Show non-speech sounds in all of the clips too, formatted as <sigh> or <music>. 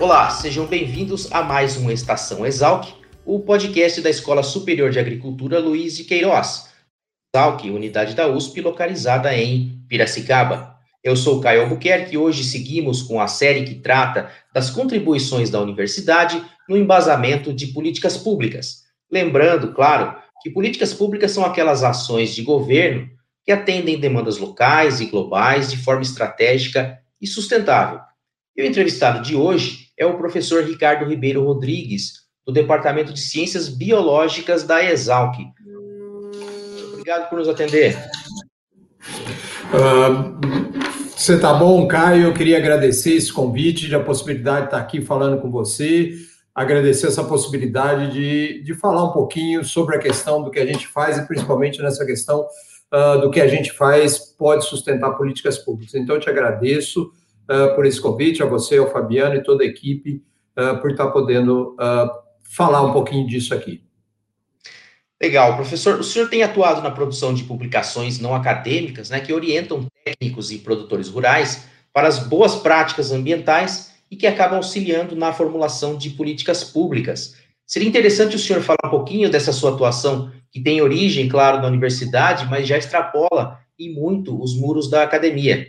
Olá, sejam bem-vindos a mais um Estação Exalc, o podcast da Escola Superior de Agricultura Luiz de Queiroz, Exalc, unidade da USP localizada em Piracicaba. Eu sou Caio Albuquerque e hoje seguimos com a série que trata das contribuições da universidade no embasamento de políticas públicas. Lembrando, claro, que políticas públicas são aquelas ações de governo que atendem demandas locais e globais de forma estratégica e sustentável. E o entrevistado de hoje é o professor Ricardo Ribeiro Rodrigues, do Departamento de Ciências Biológicas da Exalc. Obrigado por nos atender. Uh, você tá bom, Caio? Eu queria agradecer esse convite, a possibilidade de estar aqui falando com você, agradecer essa possibilidade de, de falar um pouquinho sobre a questão do que a gente faz e principalmente nessa questão uh, do que a gente faz pode sustentar políticas públicas. Então, eu te agradeço uh, por esse convite, a você, ao Fabiano e toda a equipe, uh, por estar podendo uh, falar um pouquinho disso aqui. Legal, professor. O senhor tem atuado na produção de publicações não acadêmicas, né, que orientam técnicos e produtores rurais para as boas práticas ambientais e que acabam auxiliando na formulação de políticas públicas. Seria interessante o senhor falar um pouquinho dessa sua atuação, que tem origem, claro, na universidade, mas já extrapola e muito os muros da academia.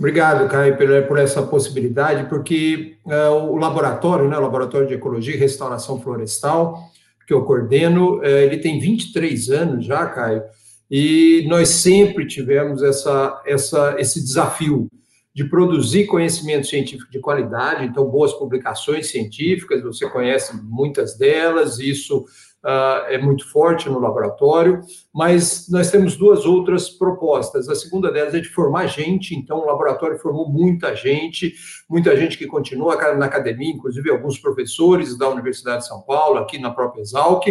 Obrigado, Caio, por, essa possibilidade, porque uh, o laboratório, né, o Laboratório de Ecologia e Restauração Florestal, que eu coordeno, uh, ele tem 23 anos já, Caio, e nós sempre tivemos essa, essa, esse desafio de produzir conhecimento científico de qualidade, então, boas publicações científicas, você conhece muitas delas, isso uh, é muito forte no laboratório, mas nós temos duas outras propostas. A segunda delas é de formar gente, então o laboratório formou muita gente, muita gente que continua na academia, inclusive alguns professores da Universidade de São Paulo, aqui na própria Exalc,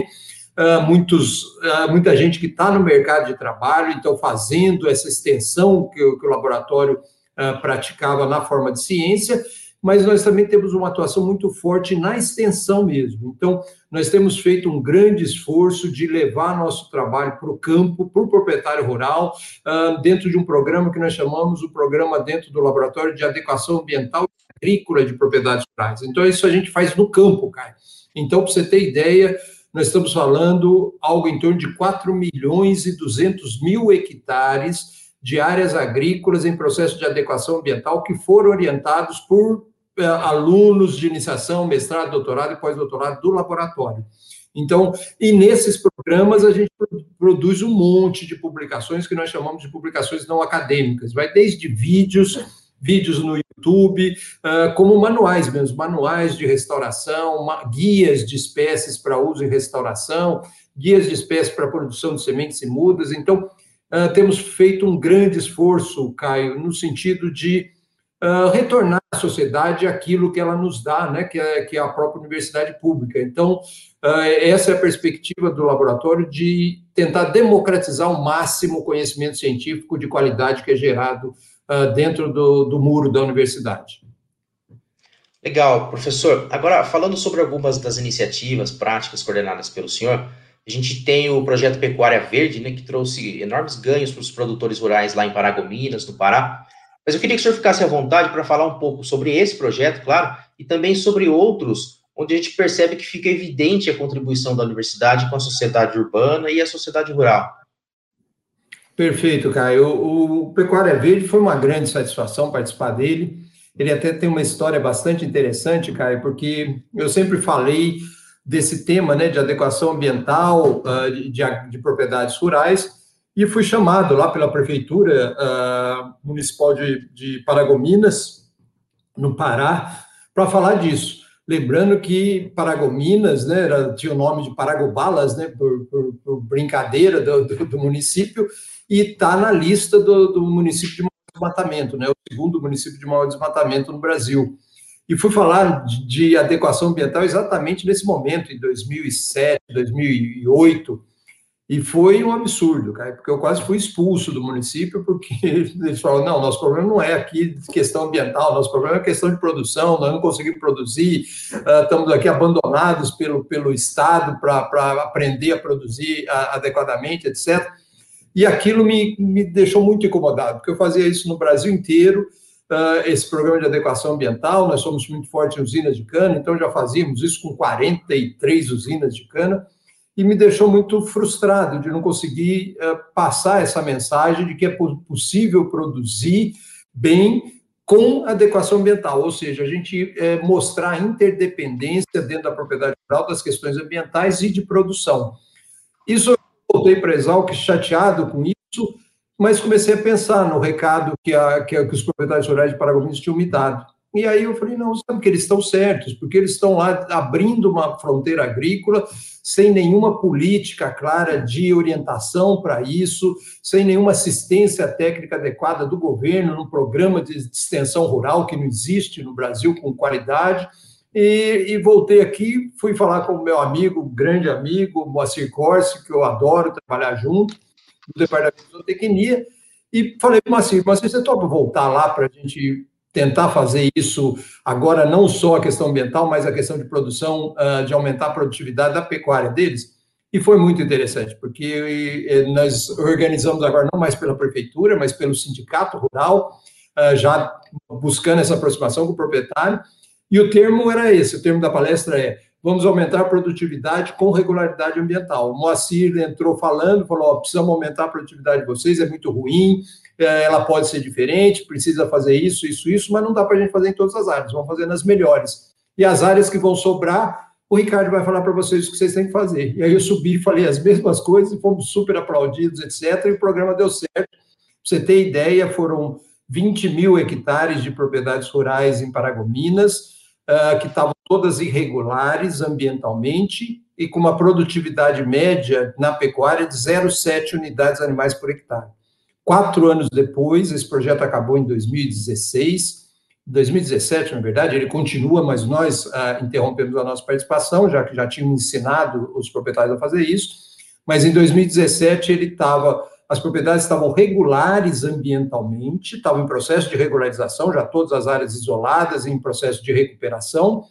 Uh, muitos, uh, muita gente que está no mercado de trabalho, então fazendo essa extensão que, que o laboratório uh, praticava na forma de ciência, mas nós também temos uma atuação muito forte na extensão mesmo. Então, nós temos feito um grande esforço de levar nosso trabalho para o campo, para o proprietário rural, uh, dentro de um programa que nós chamamos o programa dentro do Laboratório de Adequação Ambiental e Agrícola de Propriedades Rurais. Então, isso a gente faz no campo, Caio. Então, para você ter ideia, nós estamos falando algo em torno de 4 milhões e 200 mil hectares de áreas agrícolas em processo de adequação ambiental que foram orientados por alunos de iniciação, mestrado, doutorado e pós-doutorado do laboratório. Então, e nesses programas a gente produz um monte de publicações que nós chamamos de publicações não acadêmicas, vai desde vídeos, vídeos no YouTube, como manuais mesmo, manuais de restauração, guias de espécies para uso em restauração, guias de espécies para produção de sementes e mudas. Então, temos feito um grande esforço, Caio, no sentido de retornar à sociedade aquilo que ela nos dá, né, que é, que é a própria universidade pública. Então, uh, essa é a perspectiva do laboratório de tentar democratizar ao máximo o conhecimento científico de qualidade que é gerado uh, dentro do, do muro da universidade. Legal, professor. Agora, falando sobre algumas das iniciativas práticas coordenadas pelo senhor, a gente tem o projeto Pecuária Verde, né, que trouxe enormes ganhos para os produtores rurais lá em Paragominas, no Pará. Mas eu queria que o senhor ficasse à vontade para falar um pouco sobre esse projeto, claro, e também sobre outros, onde a gente percebe que fica evidente a contribuição da universidade com a sociedade urbana e a sociedade rural. Perfeito, Caio. O, Pecuária Verde foi uma grande satisfação participar dele. Ele até tem uma história bastante interessante, Caio, porque eu sempre falei desse tema né, de adequação ambiental uh, de, de, de propriedades rurais, e fui chamado lá pela prefeitura uh, municipal de, de Paragominas, no Pará, para falar disso. Lembrando que Paragominas né, era, tinha o nome de Paragobalas, né, por, por, por brincadeira do, do, do, município, e está na lista do, do município de desmatamento, né? O segundo município de maior desmatamento no Brasil. E fui falar de, de adequação ambiental exatamente nesse momento, em 2007, 2008, e foi um absurdo, cara, porque eu quase fui expulso do município, porque <laughs> eles falaram: não, nosso problema não é aqui questão ambiental, nosso problema é questão de produção, nós não conseguimos produzir, uh, estamos aqui abandonados pelo, pelo Estado para aprender a produzir adequadamente, etc. E aquilo me, me deixou muito incomodado, porque eu fazia isso no Brasil inteiro, uh, esse programa de adequação ambiental, nós somos muito fortes em usinas de cana, então já fazíamos isso com 43 usinas de cana e me deixou muito frustrado de não conseguir uh, passar essa mensagem de que é possível produzir bem com adequação ambiental, ou seja, a gente é, mostrar a interdependência dentro da propriedade rural das questões ambientais e de produção. Isso eu voltei para Exalc chateado com isso, mas comecei a pensar no recado que, a, que, a, que os proprietários rurais de Paragominas tinham me dado. E aí eu falei, não, sabe que eles estão certos, porque eles estão lá abrindo uma fronteira agrícola sem nenhuma política clara de orientação para isso, sem nenhuma assistência técnica adequada do governo no programa de extensão rural que não existe no Brasil com qualidade. E, e voltei aqui, fui falar com o meu amigo, grande amigo, Moacir Corsi, que eu adoro trabalhar junto, do Departamento de Zootecnia, e falei para Moacir, Moacir, você topa voltar lá para a gente tentar fazer isso agora, não só a questão ambiental, mas a questão de produção, uh, de aumentar a produtividade da pecuária deles. E foi muito interessante, porque nós organizamos agora não mais pela prefeitura, mas pelo sindicato rural, uh, já buscando essa aproximação com o proprietário. E o termo era esse: o termo da palestra é vamos aumentar a produtividade com regularidade ambiental. O Moacir entrou falando, falou: oh, precisamos aumentar a produtividade de vocês, é muito ruim, é, ela pode ser diferente, precisa fazer isso, isso, isso, mas não dá para a gente fazer em todas as áreas, vamos fazer nas melhores. E as áreas que vão sobrar, o Ricardo vai falar para vocês o que vocês têm que fazer. E aí eu subi falei as <laughs> mesmas coisas, fomos super aplaudidos, etc., e o programa deu certo. Para você ter ideia, foram 20 mil hectares de propriedades rurais em Paragominas, uh, que estavam todas irregulares ambientalmente e com uma produtividade média na pecuária de 0,7 unidades animais por hectare. Quatro anos depois, esse projeto acabou em 2016, 2017, na verdade, ele continua, mas nós ah, interrompemos a nossa participação, já que já tínhamos ensinado os proprietários a fazer isso, mas em 2017 ele estava, as propriedades estavam regulares ambientalmente, estavam em processo de regularização, já todas as áreas isoladas, em processo de recuperação,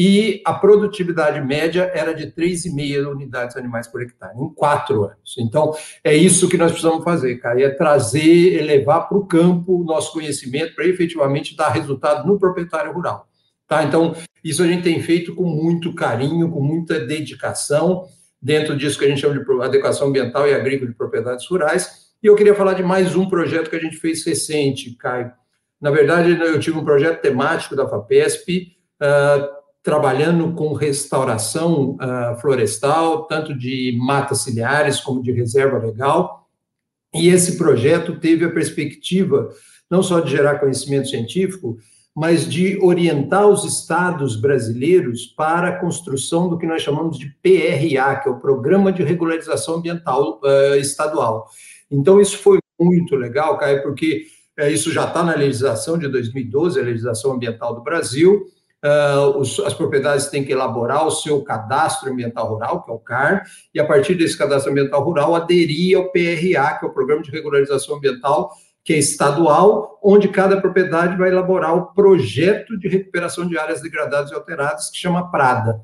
e a produtividade média era de 3,5 unidades animais por hectare, em quatro anos. Então, é isso que nós precisamos fazer, cara, é trazer, elevar para o campo o nosso conhecimento para efetivamente dar resultado no proprietário rural. Tá? Então, isso a gente tem feito com muito carinho, com muita dedicação, dentro disso que a gente chama de adequação ambiental e agrícola de propriedades rurais. E eu queria falar de mais um projeto que a gente fez recente, Caio. Na verdade, eu tive um projeto temático da FAPESP, uh, trabalhando com restauração uh, florestal, tanto de matas ciliares como de reserva legal. E esse projeto teve a perspectiva não só de gerar conhecimento científico, mas de orientar os estados brasileiros para a construção do que nós chamamos de PRA, que é o Programa de Regularização Ambiental uh, Estadual. Então, isso foi muito legal, Caio, porque uh, isso já está na legislação de 2012, a legislação ambiental do Brasil, Uh, os, as propriedades têm que elaborar o seu cadastro ambiental rural, que é o CAR, e a partir desse cadastro ambiental rural aderir ao PRA, que é o Programa de Regularização Ambiental, que é estadual, onde cada propriedade vai elaborar o projeto de recuperação de áreas degradadas e alteradas, que chama PRADA.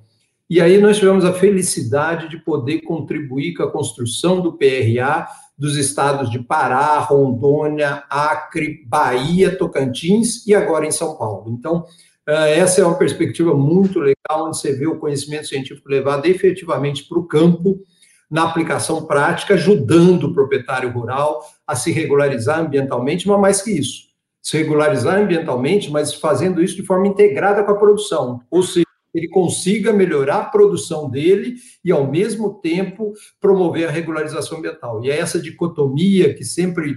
E aí nós tivemos a felicidade de poder contribuir com a construção do PRA dos estados de Pará, Rondônia, Acre, Bahia, Tocantins e agora em São Paulo. Então, essa é uma perspectiva muito legal, onde você vê o conhecimento científico levado efetivamente para o campo, na aplicação prática, ajudando o proprietário rural a se regularizar ambientalmente, mas mais que isso, se regularizar ambientalmente, mas fazendo isso de forma integrada com a produção, ou seja, ele consiga melhorar a produção dele e, ao mesmo tempo, promover a regularização ambiental. E é essa dicotomia que sempre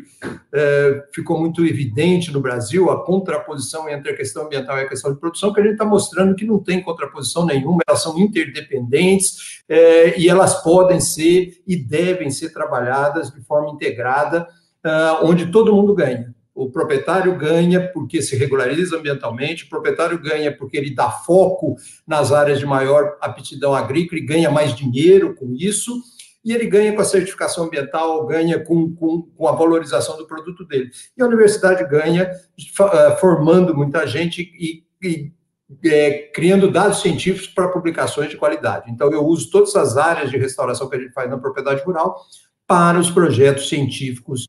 é, ficou muito evidente no Brasil, a contraposição entre a questão ambiental e a questão de produção, que a gente está mostrando que não tem contraposição nenhuma, elas são interdependentes é, e elas podem ser e devem ser trabalhadas de forma integrada, é, onde todo mundo ganha O proprietário ganha porque se regulariza ambientalmente, o proprietário ganha porque ele dá foco nas áreas de maior aptidão agrícola e ganha mais dinheiro com isso, e ele ganha com a certificação ambiental, ganha com, com, com a valorização do produto dele. E a universidade ganha eh, formando muita gente e, e é, criando dados científicos para publicações de qualidade. Então, eu uso todas as áreas de restauração que a gente faz na propriedade rural para os projetos científicos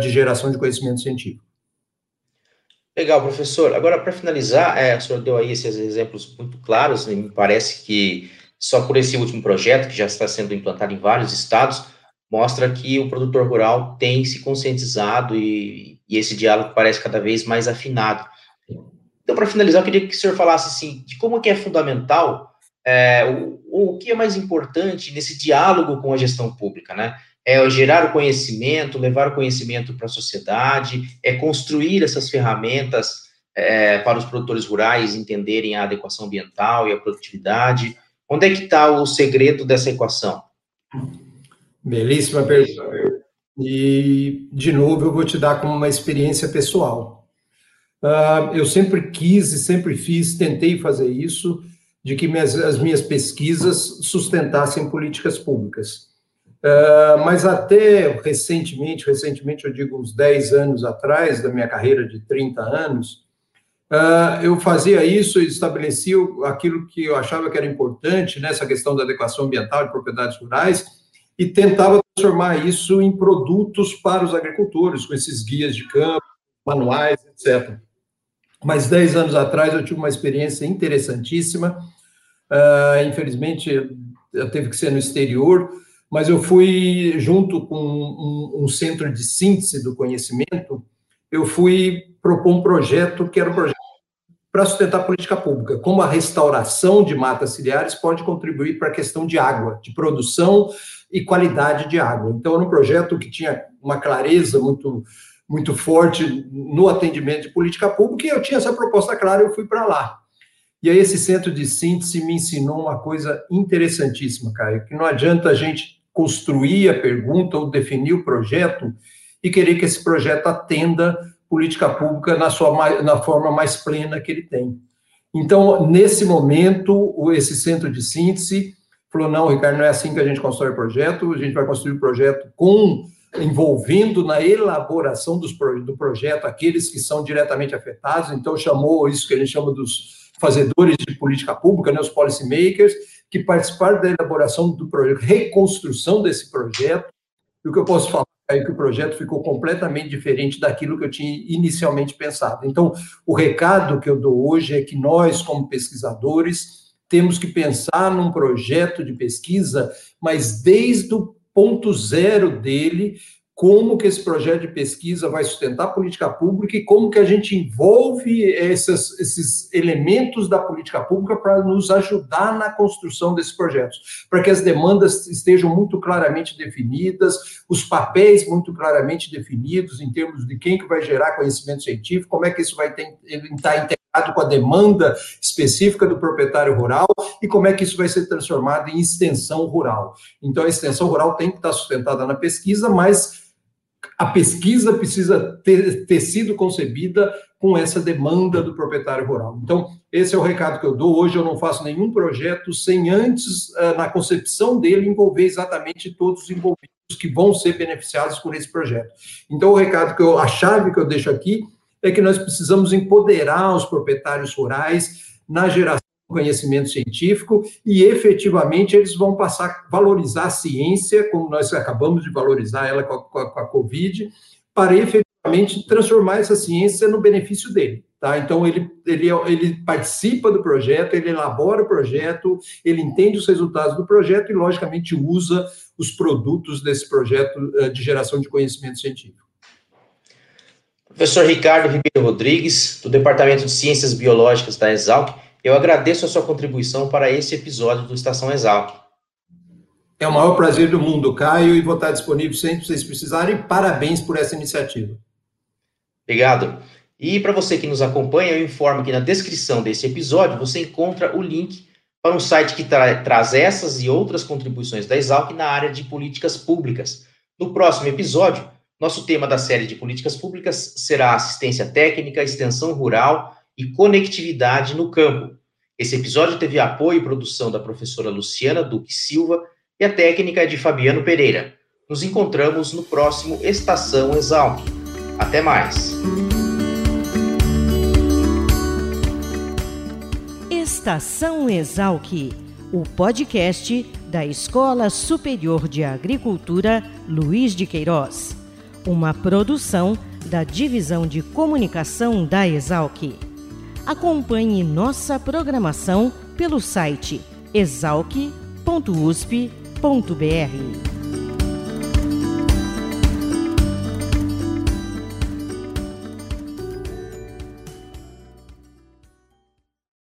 de geração de conhecimento científico. Legal, professor. Agora, para finalizar, é, o senhor deu aí esses exemplos muito claros, e me parece que só por esse último projeto, que já está sendo implantado em vários estados, mostra que o produtor rural tem se conscientizado e, e esse diálogo parece cada vez mais afinado. Então, para finalizar, eu queria que o senhor falasse assim, de como que é fundamental, é, o, o que é mais importante nesse diálogo com a gestão pública, né? É gerar o conhecimento, levar o conhecimento para a sociedade, é construir essas ferramentas é, para os produtores rurais entenderem a adequação ambiental e a produtividade. Onde é que está o segredo dessa equação? Belíssima pergunta. E, de novo, eu vou te dar como uma experiência pessoal. Uh, eu sempre quis e sempre fiz, tentei fazer isso, de que minhas, as minhas pesquisas sustentassem políticas públicas. Uh, mas até recentemente, recentemente eu digo uns 10 anos atrás, da minha carreira de 30 anos, uh, eu fazia isso e estabelecia aquilo que eu achava que era importante nessa questão da adequação ambiental de propriedades rurais e tentava transformar isso em produtos para os agricultores, com esses guias de campo, manuais, etc. Mas 10 anos atrás eu tive uma experiência interessantíssima, uh, infelizmente eu teve que ser no exterior, mas eu fui, junto com um, um, centro de síntese do conhecimento, eu fui propor um projeto que era um projeto para sustentar a política pública, como a restauração de matas ciliares pode contribuir para a questão de água, de produção e qualidade de água. Então, era um projeto que tinha uma clareza muito, muito forte no atendimento de política pública, e eu tinha essa proposta clara, eu fui para lá. E aí, esse centro de síntese me ensinou uma coisa interessantíssima, Caio, que não adianta a gente construir a pergunta ou definir o projeto e querer que esse projeto atenda política pública na sua na forma mais plena que ele tem. Então, nesse momento, esse centro de síntese falou: não, Ricardo, não é assim que a gente constrói o projeto, a gente vai construir o projeto com envolvendo na elaboração dos, do projeto aqueles que são diretamente afetados, então chamou isso que a gente chama dos fazedores de política pública, né, os policymakers, que participaram da elaboração do projeto, reconstrução desse projeto. E o que eu posso falar é que o projeto ficou completamente diferente daquilo que eu tinha inicialmente pensado. Então, o recado que eu dou hoje é que nós, como pesquisadores, temos que pensar num projeto de pesquisa, mas desde o ponto zero dele, como que esse projeto de pesquisa vai sustentar a política pública e como que a gente envolve essas, esses elementos da política pública para nos ajudar na construção desses projetos, para que as demandas estejam muito claramente definidas, os papéis muito claramente definidos em termos de quem que vai gerar conhecimento científico, como é que isso vai ter, estar integrado com a demanda específica do proprietário rural e como é que isso vai ser transformado em extensão rural. Então, a extensão rural tem que estar sustentada na pesquisa, mas a pesquisa precisa ter, ter, sido concebida com essa demanda do proprietário rural. Então, esse é o recado que eu dou. Hoje eu não faço nenhum projeto sem antes, eh, na concepção dele, envolver exatamente todos os envolvidos que vão ser beneficiados por esse projeto. Então, o recado que eu, a chave que eu deixo aqui é que nós precisamos empoderar os proprietários rurais na geração conhecimento científico e efetivamente eles vão passar a valorizar a ciência, como nós acabamos de valorizar ela com a, com a, com a Covid, para efetivamente transformar essa ciência no benefício dele. Tá? Então, ele, ele, ele participa do projeto, ele elabora o projeto, ele entende os resultados do projeto e, logicamente, usa os produtos desse projeto eh, de geração de conhecimento científico. Professor Ricardo Ribeiro Rodrigues, do Departamento de Ciências Biológicas da Exalc, eu agradeço a sua contribuição para esse episódio do Estação Exalc. É o maior prazer do mundo, Caio, e vou estar disponível sempre que vocês precisarem. Parabéns por essa iniciativa. Obrigado. E para você que nos acompanha, eu informo que na descrição desse episódio você encontra o link para um site que tra traz essas e outras contribuições da Exalc na área de políticas públicas. No próximo episódio, Nosso tema da série de políticas públicas será assistência técnica, extensão rural e conectividade no campo. Esse episódio teve apoio e produção da professora Luciana Duque Silva e a técnica é de Fabiano Pereira. Nos encontramos no próximo Estação Exalc. Até mais! Estação Exalc, o podcast da Escola Superior de Agricultura Luiz de Queiroz, uma produção da Divisão de Comunicação da Exalc. Acompanhe nossa programação pelo site exalc.usp.br.